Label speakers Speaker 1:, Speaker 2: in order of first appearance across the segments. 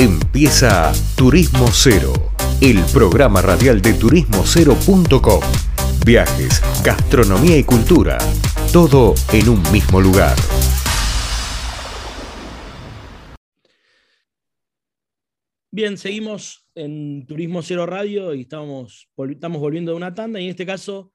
Speaker 1: Empieza Turismo Cero, el programa radial de turismocero.com. Viajes, gastronomía y cultura, todo en un mismo lugar.
Speaker 2: Bien, seguimos en Turismo Cero Radio y estamos, estamos volviendo de una tanda y en este caso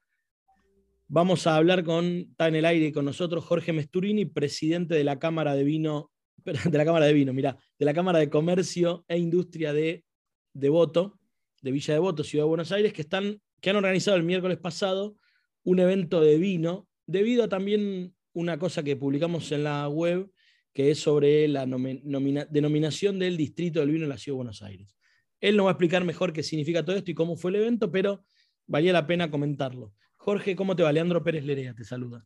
Speaker 2: vamos a hablar con, está en el aire con nosotros Jorge Mesturini, presidente de la Cámara de Vino de la Cámara de Vino, mira, de la Cámara de Comercio e Industria de Devoto, de Villa Devoto, Ciudad de Buenos Aires, que, están, que han organizado el miércoles pasado un evento de vino, debido a también una cosa que publicamos en la web, que es sobre la denominación del Distrito del Vino en la Ciudad de Buenos Aires. Él nos va a explicar mejor qué significa todo esto y cómo fue el evento, pero valía la pena comentarlo. Jorge, ¿cómo te va? Leandro Pérez Lerea te saluda.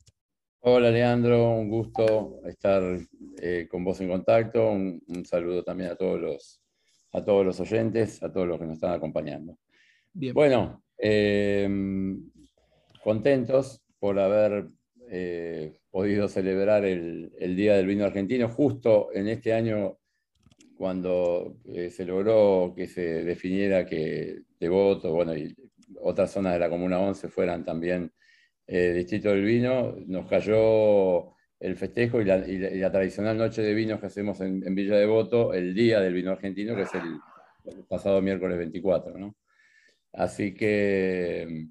Speaker 3: Hola Leandro, un gusto estar eh, con vos en contacto. Un, saludo también a todos, los, a todos los oyentes, a todos los que nos están acompañando. Bien. Bueno, em, contentos por haber eh, podido celebrar el, Día del Vino Argentino justo en este año cuando eh, se logró que se definiera que Devoto, bueno, y otras zonas de la Comuna 11 fueran también eh, Distrito del Vino, nos cayó el festejo y la, tradicional noche de vinos que hacemos en, Villa Devoto, el día del vino argentino, que es el, pasado miércoles 24. ¿no? Así que,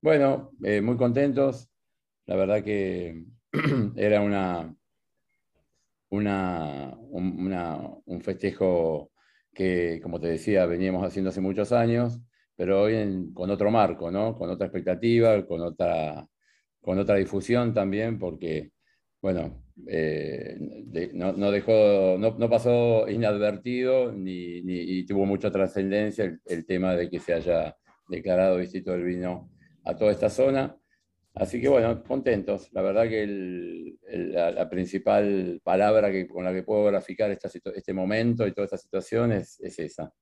Speaker 3: bueno, eh, muy contentos. La verdad que era una, una, un, festejo que, como te decía, veníamos haciendo hace muchos años, pero hoy con otro marco, ¿no? con otra expectativa, con otra con otra difusión también, porque, bueno, eh, no, dejó, no, pasó inadvertido ni, ni tuvo mucha trascendencia el, tema de que se haya declarado distrito del vino a toda esta zona. Así que bueno, contentos. La verdad que la, principal palabra que, con la que puedo graficar esta, este momento y toda esta situación es, esa.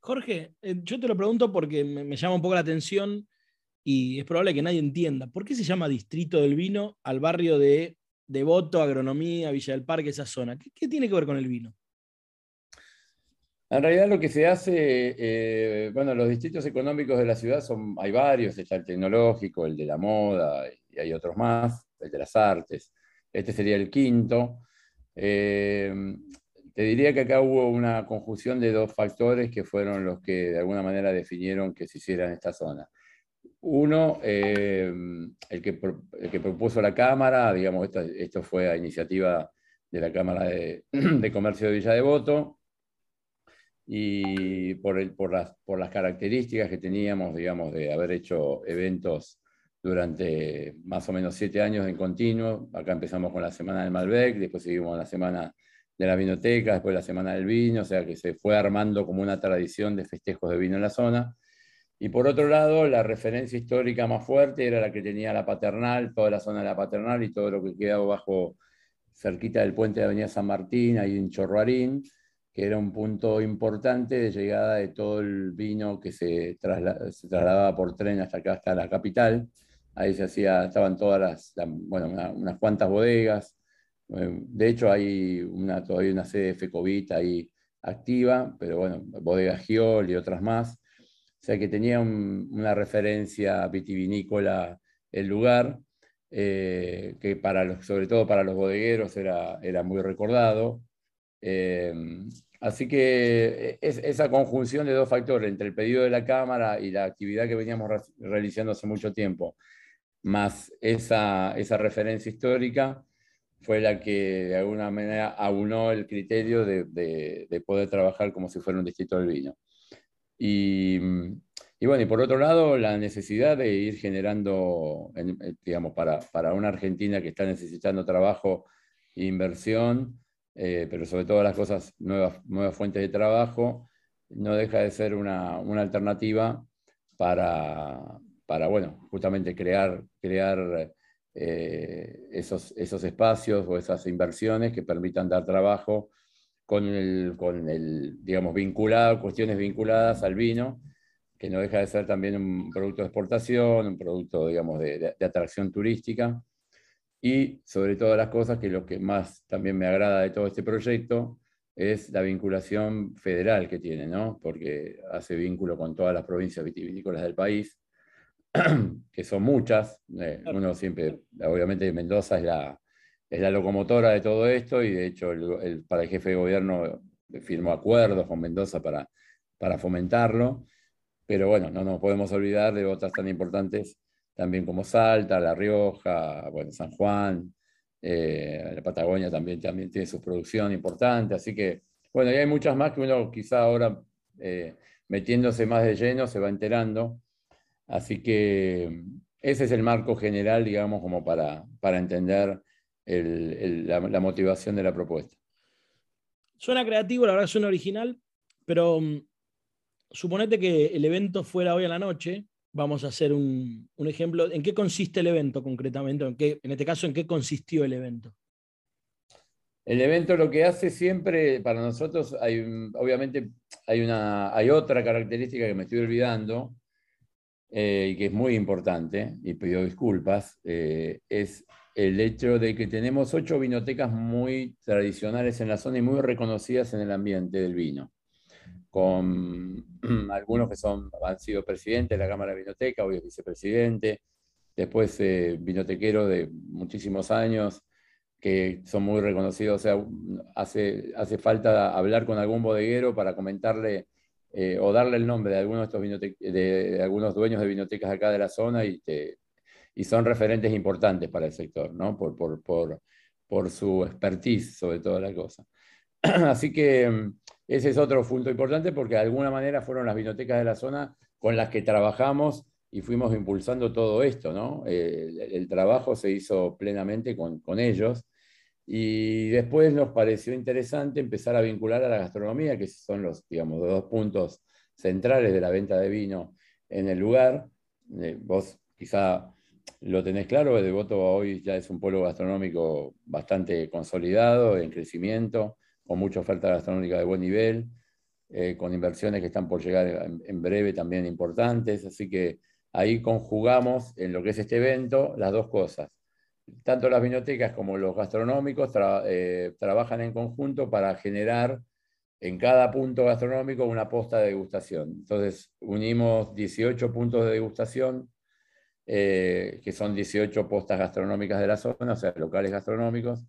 Speaker 2: Jorge, eh, yo te lo pregunto porque me, me, llama un poco la atención y es probable que nadie entienda. ¿Por qué se llama Distrito del Vino al barrio de Devoto, Agronomía, Villa del Parque, esa zona? ¿Qué, tiene que ver con el vino?
Speaker 3: En realidad lo que se hace, eh, bueno, los distritos económicos de la ciudad son, hay varios, está el tecnológico, el de la moda, y hay otros más, el de las artes. Este sería el quinto. Eh, te diría que acá hubo una conjunción de dos factores que fueron los que de alguna manera definieron que se hiciera en esta zona. Uno, eh, el, que, que, propuso la Cámara, digamos, esto, fue a iniciativa de la Cámara de, Comercio de Villa Devoto, y por, el, por, las, por las características que teníamos, digamos, de haber hecho eventos durante más o menos siete años en continuo. Acá empezamos con la Semana del Malbec, después seguimos la Semana de la Vinoteca, después la Semana del Vino, o sea que se fue armando como una tradición de festejos de vino en la zona. Y por otro lado, la referencia histórica más fuerte era la que tenía la paternal, toda la zona de la paternal y todo lo que quedaba bajo, cerquita del puente de Avenida San Martín, ahí en Chorroarín, que era un punto importante de llegada de todo el vino que se, trasladaba por tren hasta acá, hasta la capital. Ahí se hacía, estaban todas las, bueno, unas cuantas bodegas. Eh, de hecho, hay una, todavía una sede de Fecovita ahí activa, pero bueno, bodega Giol y otras más sea que tenía una referencia vitivinícola el lugar, eh, que para los, sobre todo para los bodegueros era, era muy recordado. Eh, así que es, esa conjunción de dos factores, entre el pedido de la Cámara y la actividad que veníamos realizando hace mucho tiempo, más esa, esa referencia histórica, fue la que de alguna manera aunó el criterio de, de poder trabajar como si fuera un distrito del vino. Y, bueno, y por otro lado, la necesidad de ir generando, eh, digamos, para, para una Argentina que está necesitando trabajo e inversión, eh, pero sobre todo las cosas, nuevas, nuevas fuentes de trabajo, no deja de ser una, una alternativa para, para, bueno, justamente crear, crear eh, esos, esos espacios o esas inversiones que permitan dar trabajo con el, con el, digamos, vinculado, cuestiones vinculadas al vino, que no deja de ser también un producto de exportación, un producto, digamos, de, de, atracción turística. Y sobre todas las cosas, que lo que más también me agrada de todo este proyecto es la vinculación federal que tiene, ¿no? Porque hace vínculo con todas las provincias vitivinícolas del país, que son muchas. Eh, uno siempre, obviamente Mendoza es la, es la locomotora de todo esto y de hecho el, para el jefe de gobierno firmó acuerdos con Mendoza para, para fomentarlo. Pero bueno, no nos podemos olvidar de otras tan importantes también como Salta, La Rioja, bueno, San Juan, eh, la Patagonia también, también tiene su producción importante, así que, bueno, y hay muchas más que uno quizá ahora eh, metiéndose más de lleno se va enterando, así que ese es el marco general, digamos, como para, para entender la, motivación de la propuesta.
Speaker 2: Suena creativo, la verdad suena original, pero mm, suponete que el evento fuera hoy a la noche, vamos a hacer un, ejemplo. ¿En qué consiste el evento concretamente? ¿En, qué, en este caso, ¿en qué consistió el evento?
Speaker 3: El evento lo que hace siempre, para nosotros, hay, obviamente hay, una, hay otra característica que me estoy olvidando eh, y que es muy importante, y pido disculpas, eh, es el hecho de que tenemos ocho vinotecas muy tradicionales en la zona y muy reconocidas en el ambiente del vino con algunos que son, han sido presidentes de la Cámara de Vinoteca, hoy es vicepresidente, después eh, de muchísimos años, que son muy reconocidos. O sea, hace, hace falta hablar con algún bodeguero para comentarle eh, o darle el nombre de algunos de, estos de, algunos dueños de vinotecas acá de la zona y, y son referentes importantes para el sector, ¿no? Por, por, por, por su expertise sobre toda la cosa. Así que ese es otro punto importante porque de alguna manera fueron las vinotecas de la zona con las que trabajamos y fuimos impulsando todo esto, ¿no? el, trabajo se hizo plenamente con, ellos y después nos pareció interesante empezar a vincular a la gastronomía, que son los, digamos, dos puntos centrales de la venta de vino en el lugar. Eh, vos quizá lo tenés claro, Devoto hoy ya es un pueblo gastronómico bastante consolidado, en crecimiento con mucha oferta gastronómica de buen nivel, eh, con inversiones que están por llegar en, breve también importantes. Así que ahí conjugamos en lo que es este evento las dos cosas. Tanto las vinotecas como los gastronómicos eh, trabajan en conjunto para generar en cada punto gastronómico una posta de degustación. Entonces unimos 18 puntos de degustación, eh, que son 18 postas gastronómicas de la zona, o sea, locales gastronómicos,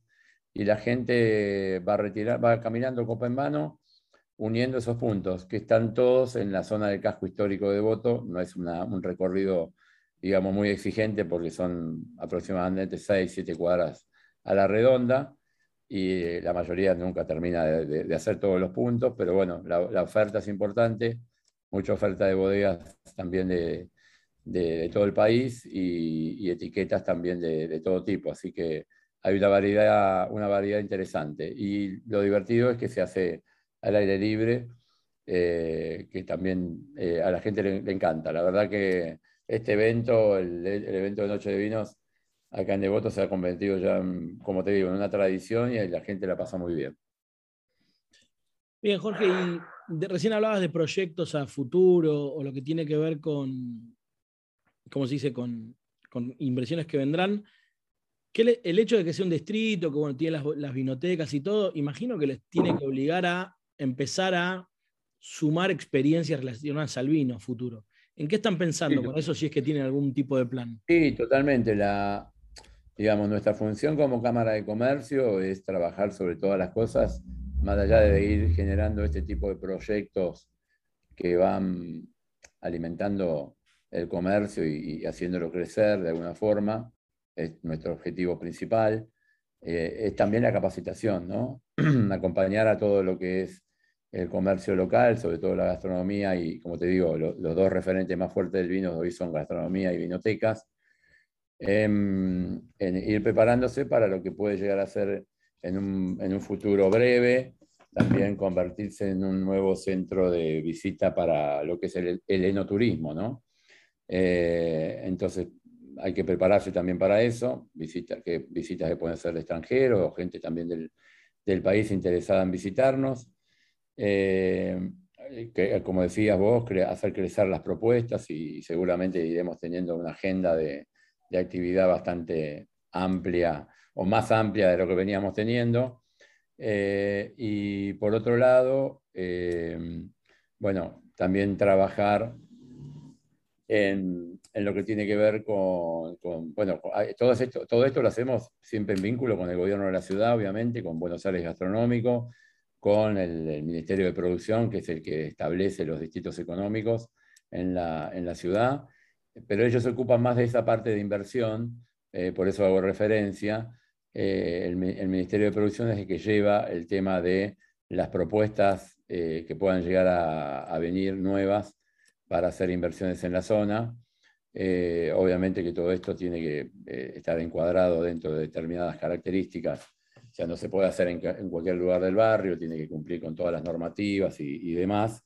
Speaker 3: y la gente va, a retirar, va caminando copa en mano, uniendo esos puntos, que están todos en la zona del casco histórico de Voto. No es un recorrido, digamos, muy exigente porque son aproximadamente 6, 7 cuadras a la redonda y la mayoría nunca termina de, hacer todos los puntos, pero bueno, la, oferta es importante, mucha oferta de bodegas también de, todo el país y, etiquetas también de, todo tipo, así que hay una variedad, una variedad interesante. Y lo divertido es que se hace al aire libre, eh, que también eh, a la gente le, encanta. La verdad que este evento, el, evento de Noche de Vinos, acá en Devoto se ha convertido ya, como te digo, en una tradición y la gente la pasa muy bien.
Speaker 2: Bien, Jorge, y recién hablabas de proyectos a futuro o lo que tiene que ver con, ¿cómo se dice?, con, con inversiones que vendrán el hecho de que sea un distrito, que bueno, tiene las, vinotecas y todo, imagino que les tiene que obligar a empezar a sumar experiencias relacionadas al vino futuro. ¿En qué están pensando con eso si es que tienen algún tipo de plan?
Speaker 3: Sí, totalmente. La, digamos, nuestra función como Cámara de Comercio es trabajar sobre todas las cosas, más allá de ir generando este tipo de proyectos que van alimentando el comercio y haciéndolo crecer de alguna forma es nuestro objetivo principal, eh, es también la capacitación, ¿no? acompañar a todo lo que es el comercio local, sobre todo la gastronomía y, como te digo, los dos referentes más fuertes del vino hoy son gastronomía y vinotecas, em, en ir preparándose para lo que puede llegar a ser en un, en un, futuro breve, también convertirse en un nuevo centro de visita para lo que es el, el enoturismo, ¿no? Eh, entonces, hay que prepararse también para eso, visitas que, visitas que pueden ser de extranjeros o gente también del, del país interesada en visitarnos. Eh, que, como decías vos, hacer crecer las propuestas y, seguramente iremos teniendo una agenda de, de, actividad bastante amplia o más amplia de lo que veníamos teniendo. Eh, y por otro lado, bueno, también trabajar en, lo que tiene que ver con, bueno, todo esto, todo esto lo hacemos siempre en vínculo con el gobierno de la ciudad, obviamente, con Buenos Aires Gastronómico, con el, Ministerio de Producción, que es el que establece los distritos económicos en la, en la ciudad, pero ellos se ocupan más de esa parte de inversión, eh, por eso hago referencia. Eh, el, Ministerio de Producción es el que lleva el tema de las propuestas eh, que puedan llegar a venir nuevas para hacer inversiones en la zona. Eh, obviamente que todo esto tiene que eh, estar encuadrado dentro de determinadas características. O sea, no se puede hacer en, cualquier lugar del barrio, tiene que cumplir con todas las normativas y, demás.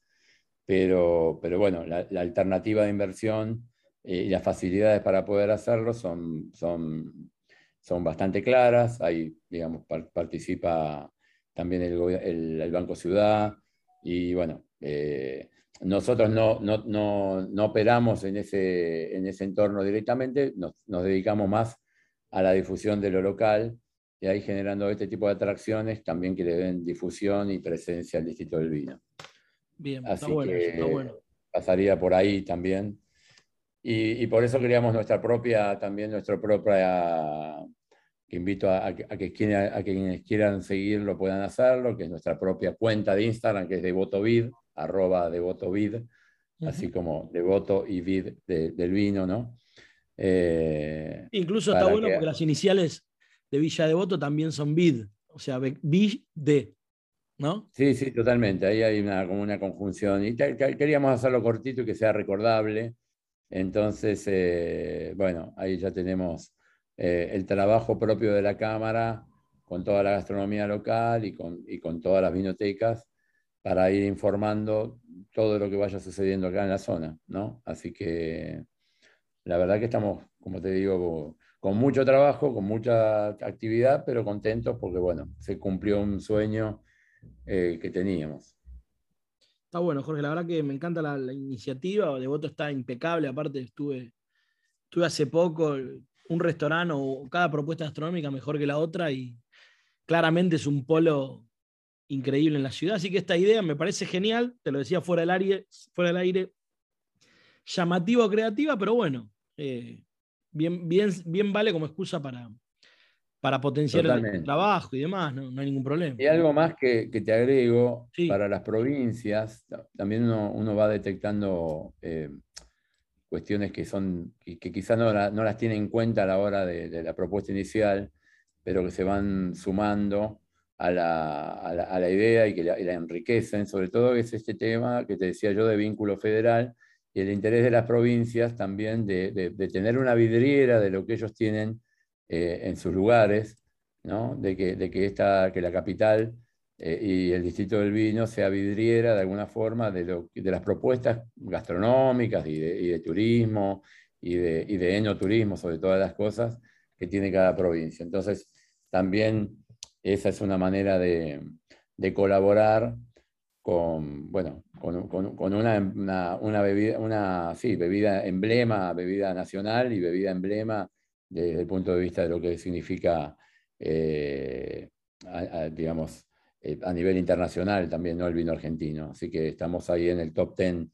Speaker 3: Pero, pero bueno, la, alternativa de inversión eh, y las facilidades para poder hacerlo son, son, son bastante claras. Ahí, digamos, participa también el, el, Banco Ciudad y bueno, nosotros no, no, operamos en ese, en ese entorno directamente, nos, dedicamos más a la difusión de lo local y ahí generando este tipo de atracciones también que le den difusión y presencia al Distrito del Vino.
Speaker 2: Bien, está bueno, está bueno.
Speaker 3: Pasaría por ahí también. Y, por eso creamos nuestra propia, también nuestra propia, que invito a, que, a, quienes quieran seguirlo puedan hacerlo, que es nuestra propia cuenta de Instagram, que es de Votovid, arroba devoto vid, así como devoto y vid del vino, ¿no?
Speaker 2: Eh, Incluso está bueno porque las iniciales de Villa Devoto también son vid, o sea, vid de, ¿no?
Speaker 3: Sí, sí, totalmente. Ahí hay una, como una conjunción. Y queríamos hacerlo cortito y que sea recordable. Entonces, eh, bueno, ahí ya tenemos eh, el trabajo propio de la Cámara con toda la gastronomía local y con, y con todas las vinotecas para ir informando todo lo que vaya sucediendo acá en la zona, ¿no? Así que la verdad que estamos, como te digo, con mucho trabajo, con mucha actividad, pero contentos porque, bueno, se cumplió un sueño eh, que teníamos.
Speaker 2: Está bueno, Jorge, la verdad que me encanta la, iniciativa, Devoto está impecable, aparte estuve, estuve hace poco, un restaurante o cada propuesta gastronómica mejor que la otra y claramente es un polo increíble en la ciudad. Así que esta idea me parece genial, te lo decía fuera del aire, fuera del aire llamativa o creativa, pero bueno, eh, bien, bien, bien vale como excusa para, para potenciar el trabajo y demás, no, hay ningún problema.
Speaker 3: Y algo más que, te agrego, para las provincias, también uno, va detectando eh, cuestiones que son, que, quizás no, las tiene en cuenta a la hora de, la propuesta inicial, pero que se van sumando a la, idea y que la, enriquecen, sobre todo es este tema que te decía yo de vínculo federal y el interés de las provincias también de, tener una vidriera de lo que ellos tienen eh, en sus lugares, ¿no? de, que, de que, esta, que la capital eh, y el distrito del vino sea vidriera de alguna forma de, lo, de las propuestas gastronómicas y de, turismo y de, y de enoturismo, sobre todas las cosas que tiene cada provincia. Entonces, también esa es una manera de, colaborar con, bueno, con, una, bebida, una bebida emblema, bebida nacional y bebida emblema desde el punto de vista de lo que significa, eh, digamos, eh, a nivel internacional también, ¿no? El vino argentino. Así que estamos ahí en el top 10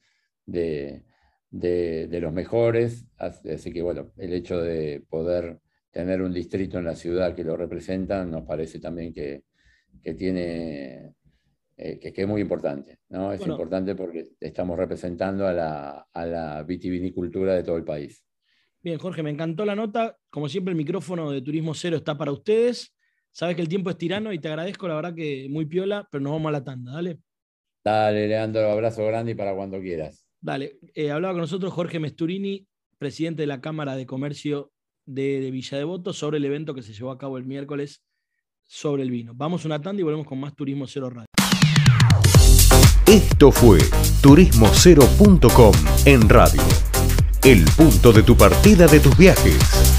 Speaker 3: de, de los mejores. Así que, bueno, el hecho de poder tener un distrito en la ciudad que lo representa, nos parece también que, tiene, eh, que, es muy importante. ¿no? Es importante porque estamos representando a la, a la vitivinicultura de todo el país.
Speaker 2: Bien, Jorge, me encantó la nota. Como siempre, el micrófono de Turismo Cero está para ustedes. Sabes que el tiempo es tirano y te agradezco, la verdad que muy piola, pero nos vamos a la tanda, dale.
Speaker 3: Dale, Leandro, abrazo grande y para cuando quieras.
Speaker 2: Dale, eh, hablaba con nosotros Jorge Mesturini, presidente de la Cámara de Comercio de, Villa Devoto sobre el evento que se llevó a cabo el miércoles sobre el vino. Vamos a una tanda y volvemos con más Turismo Cero Radio.
Speaker 1: Esto fue turismocero.com en radio. El punto de tu partida de tus viajes.